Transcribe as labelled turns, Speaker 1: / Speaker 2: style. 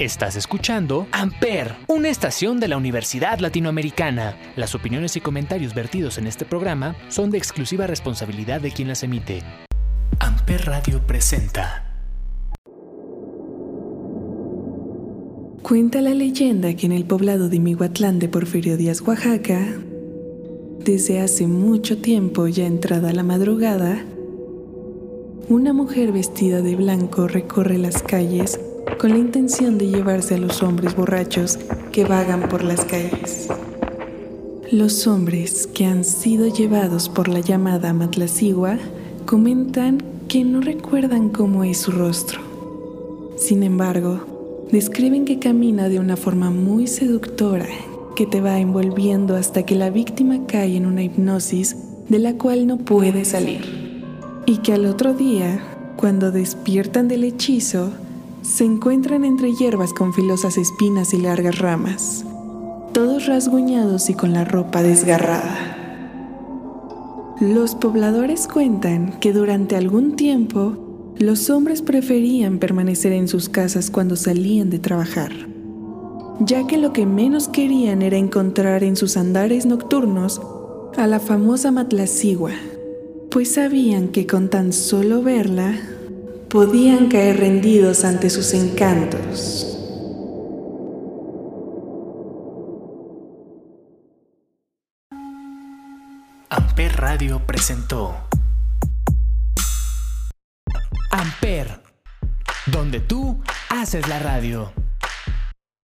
Speaker 1: Estás escuchando Amper, una estación de la Universidad Latinoamericana. Las opiniones y comentarios vertidos en este programa son de exclusiva responsabilidad de quien las emite. Amper Radio presenta.
Speaker 2: Cuenta la leyenda que en el poblado de Mihuatlán de Porfirio Díaz, Oaxaca, desde hace mucho tiempo, ya entrada la madrugada, una mujer vestida de blanco recorre las calles con la intención de llevarse a los hombres borrachos que vagan por las calles. Los hombres que han sido llevados por la llamada Matlacigua comentan que no recuerdan cómo es su rostro. Sin embargo, describen que camina de una forma muy seductora que te va envolviendo hasta que la víctima cae en una hipnosis de la cual no puede salir. Y que al otro día, cuando despiertan del hechizo, se encuentran entre hierbas con filosas espinas y largas ramas, todos rasguñados y con la ropa desgarrada. Los pobladores cuentan que durante algún tiempo los hombres preferían permanecer en sus casas cuando salían de trabajar, ya que lo que menos querían era encontrar en sus andares nocturnos a la famosa Matlacigua, pues sabían que con tan solo verla podían caer rendidos ante sus encantos.
Speaker 1: Amper Radio presentó Amper, donde tú haces la radio.